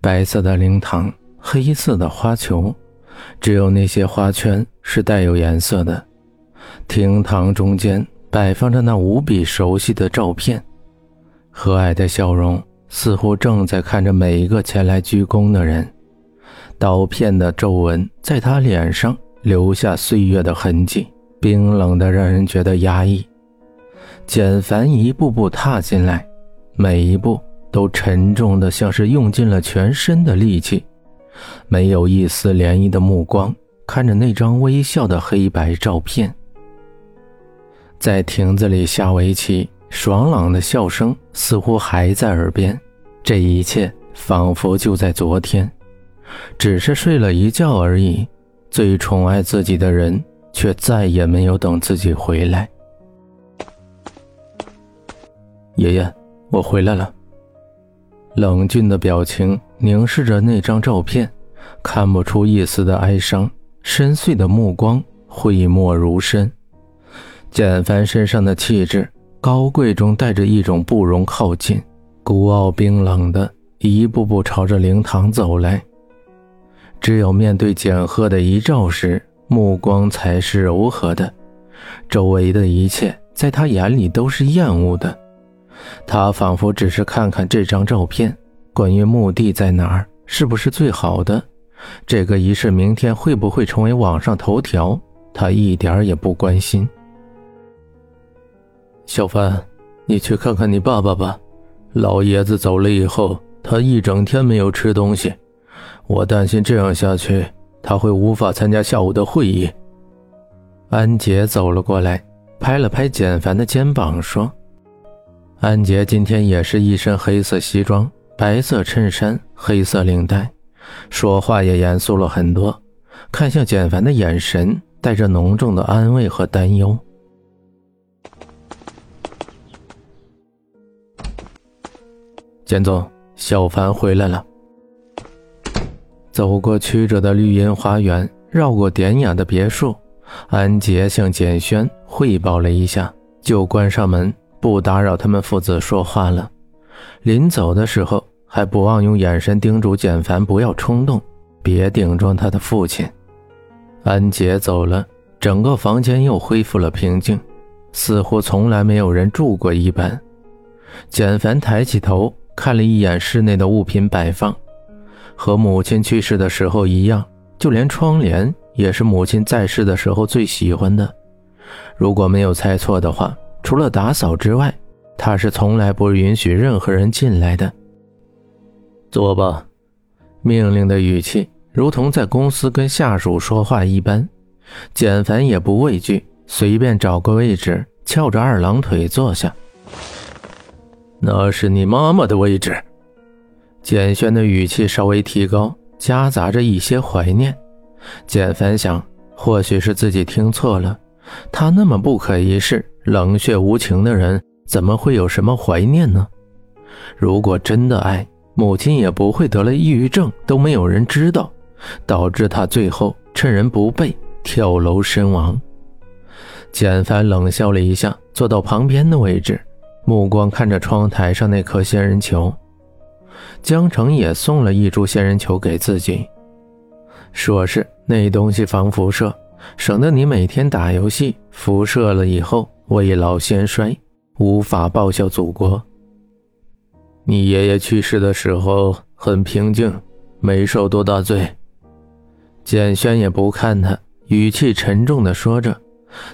白色的灵堂，黑色的花球，只有那些花圈是带有颜色的。厅堂中间摆放着那无比熟悉的照片，和蔼的笑容似乎正在看着每一个前来鞠躬的人。刀片的皱纹在他脸上留下岁月的痕迹，冰冷的让人觉得压抑。简凡一步步踏进来，每一步都沉重的像是用尽了全身的力气，没有一丝涟漪的目光看着那张微笑的黑白照片。在亭子里下围棋，爽朗的笑声似乎还在耳边，这一切仿佛就在昨天。只是睡了一觉而已，最宠爱自己的人却再也没有等自己回来。爷爷，我回来了。冷峻的表情凝视着那张照片，看不出一丝的哀伤，深邃的目光讳莫如深。简凡身上的气质高贵中带着一种不容靠近，孤傲冰冷的，一步步朝着灵堂走来。只有面对简赫的遗照时，目光才是柔和的。周围的一切在他眼里都是厌恶的。他仿佛只是看看这张照片，关于墓地在哪儿，是不是最好的，这个仪式明天会不会成为网上头条，他一点也不关心。小凡，你去看看你爸爸吧。老爷子走了以后，他一整天没有吃东西。我担心这样下去，他会无法参加下午的会议。安杰走了过来，拍了拍简凡的肩膀，说：“安杰今天也是一身黑色西装、白色衬衫、黑色领带，说话也严肃了很多，看向简凡的眼神带着浓重的安慰和担忧。”简总，小凡回来了。走过曲折的绿荫花园，绕过典雅的别墅，安杰向简轩汇报了一下，就关上门，不打扰他们父子说话了。临走的时候，还不忘用眼神叮嘱简凡不要冲动，别顶撞他的父亲。安杰走了，整个房间又恢复了平静，似乎从来没有人住过一般。简凡抬起头，看了一眼室内的物品摆放。和母亲去世的时候一样，就连窗帘也是母亲在世的时候最喜欢的。如果没有猜错的话，除了打扫之外，他是从来不允许任何人进来的。坐吧，命令的语气如同在公司跟下属说话一般。简凡也不畏惧，随便找个位置，翘着二郎腿坐下。那是你妈妈的位置。简轩的语气稍微提高，夹杂着一些怀念。简凡想，或许是自己听错了。他那么不可一世、冷血无情的人，怎么会有什么怀念呢？如果真的爱，母亲也不会得了抑郁症都没有人知道，导致他最后趁人不备跳楼身亡。简凡冷笑了一下，坐到旁边的位置，目光看着窗台上那颗仙人球。江城也送了一株仙人球给自己，说是那东西防辐射，省得你每天打游戏辐射了以后未老先衰，无法报效祖国。你爷爷去世的时候很平静，没受多大罪。简轩也不看他，语气沉重的说着。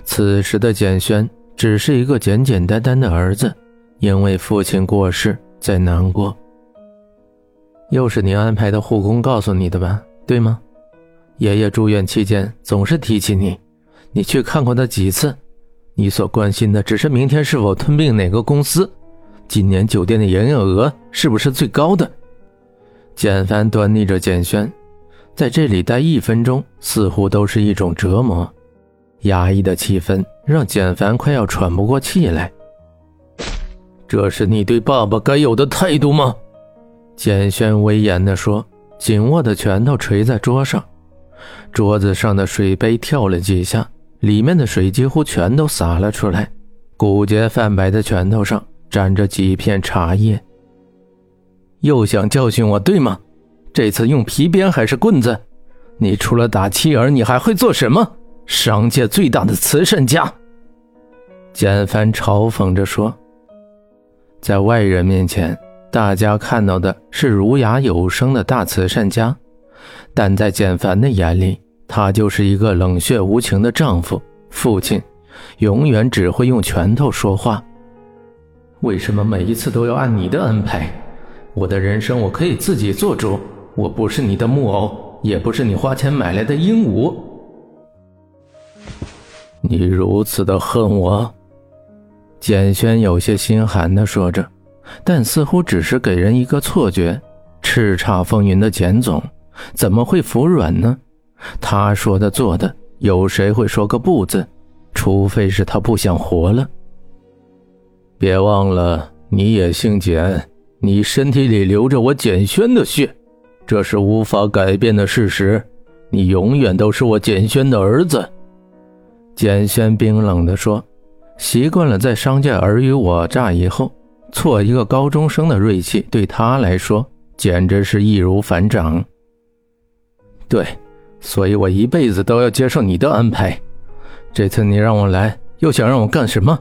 此时的简轩只是一个简简单单的儿子，因为父亲过世在难过。又是你安排的护工告诉你的吧，对吗？爷爷住院期间总是提起你，你去看过他几次？你所关心的只是明天是否吞并哪个公司，今年酒店的营业额是不是最高的？简凡端逆着简轩，在这里待一分钟似乎都是一种折磨，压抑的气氛让简凡快要喘不过气来。这是你对爸爸该有的态度吗？简轩威严地说，紧握的拳头捶在桌上，桌子上的水杯跳了几下，里面的水几乎全都洒了出来，骨节泛白的拳头上沾着几片茶叶。又想教训我，对吗？这次用皮鞭还是棍子？你除了打妻儿，你还会做什么？商界最大的慈善家。简凡嘲讽着说：“在外人面前，大家看到的是儒雅有声的大慈善家，但在简凡的眼里，他就是一个冷血无情的丈夫、父亲，永远只会用拳头说话。为什么每一次都要按你的安排？我的人生我可以自己做主，我不是你的木偶，也不是你花钱买来的鹦鹉。你如此的恨我。”简轩有些心寒的说着，但似乎只是给人一个错觉。叱咤风云的简总怎么会服软呢？他说的做的，有谁会说个不字？除非是他不想活了。别忘了，你也姓简，你身体里流着我简轩的血，这是无法改变的事实。你永远都是我简轩的儿子。”简轩冰冷地说。习惯了在商界尔虞我诈以后，错一个高中生的锐气对他来说简直是易如反掌。对，所以我一辈子都要接受你的安排。这次你让我来，又想让我干什么？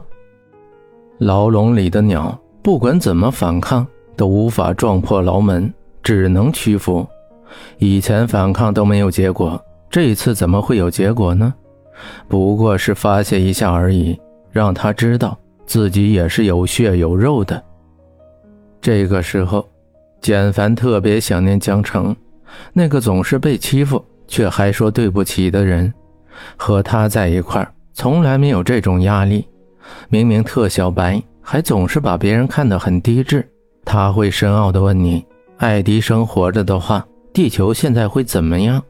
牢笼里的鸟，不管怎么反抗，都无法撞破牢门，只能屈服。以前反抗都没有结果，这一次怎么会有结果呢？不过是发泄一下而已。让他知道自己也是有血有肉的。这个时候，简凡特别想念江城，那个总是被欺负却还说对不起的人。和他在一块从来没有这种压力。明明特小白，还总是把别人看得很低质。他会深奥地问你：爱迪生活着的话，地球现在会怎么样？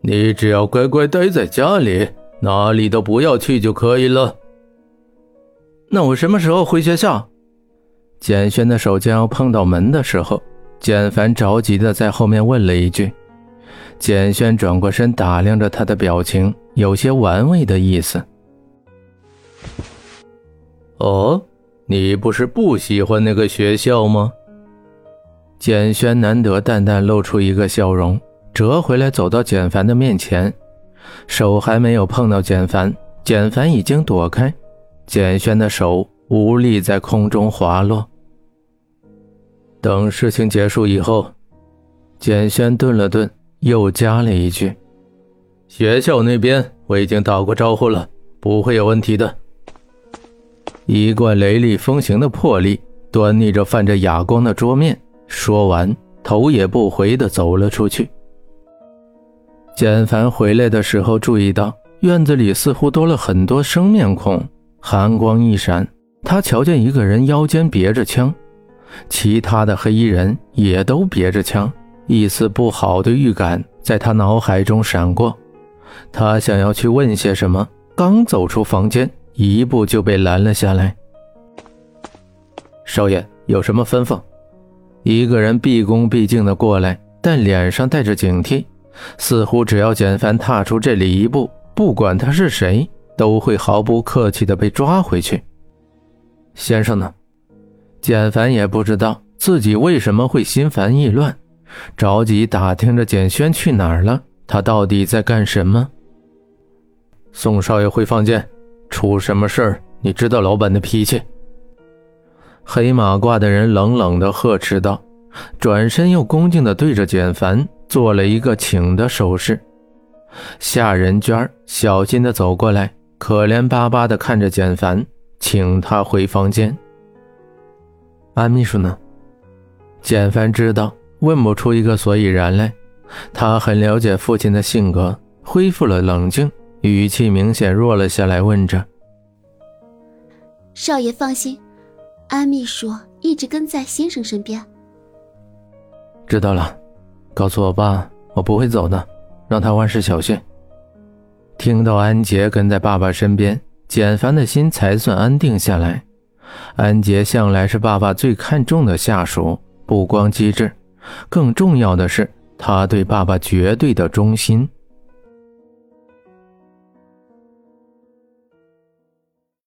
你只要乖乖待在家里，哪里都不要去就可以了。那我什么时候回学校？简轩的手将要碰到门的时候，简凡着急的在后面问了一句。简轩转过身打量着他的表情，有些玩味的意思。哦，你不是不喜欢那个学校吗？简轩难得淡淡露出一个笑容。折回来，走到简凡的面前，手还没有碰到简凡，简凡已经躲开，简轩的手无力在空中滑落。等事情结束以后，简轩顿了顿，又加了一句：“学校那边我已经打过招呼了，不会有问题的。”一贯雷厉风行的魄力，端倪着泛着哑光的桌面，说完，头也不回地走了出去。简凡回来的时候，注意到院子里似乎多了很多生面孔。寒光一闪，他瞧见一个人腰间别着枪，其他的黑衣人也都别着枪。一丝不好的预感在他脑海中闪过，他想要去问些什么，刚走出房间，一步就被拦了下来。少爷有什么吩咐？一个人毕恭毕敬的过来，但脸上带着警惕。似乎只要简凡踏出这里一步，不管他是谁，都会毫不客气地被抓回去。先生呢？简凡也不知道自己为什么会心烦意乱，着急打听着简轩去哪儿了，他到底在干什么？宋少爷回房间，出什么事儿？你知道老板的脾气。黑马褂的人冷冷地呵斥道，转身又恭敬地对着简凡。做了一个请的手势，夏仁娟小心的走过来，可怜巴巴的看着简凡，请他回房间。安秘书呢？简凡知道问不出一个所以然来，他很了解父亲的性格，恢复了冷静，语气明显弱了下来，问着：“少爷放心，安秘书一直跟在先生身边。”知道了。告诉我爸，我不会走的，让他万事小心。听到安杰跟在爸爸身边，简凡的心才算安定下来。安杰向来是爸爸最看重的下属，不光机智，更重要的是他对爸爸绝对的忠心。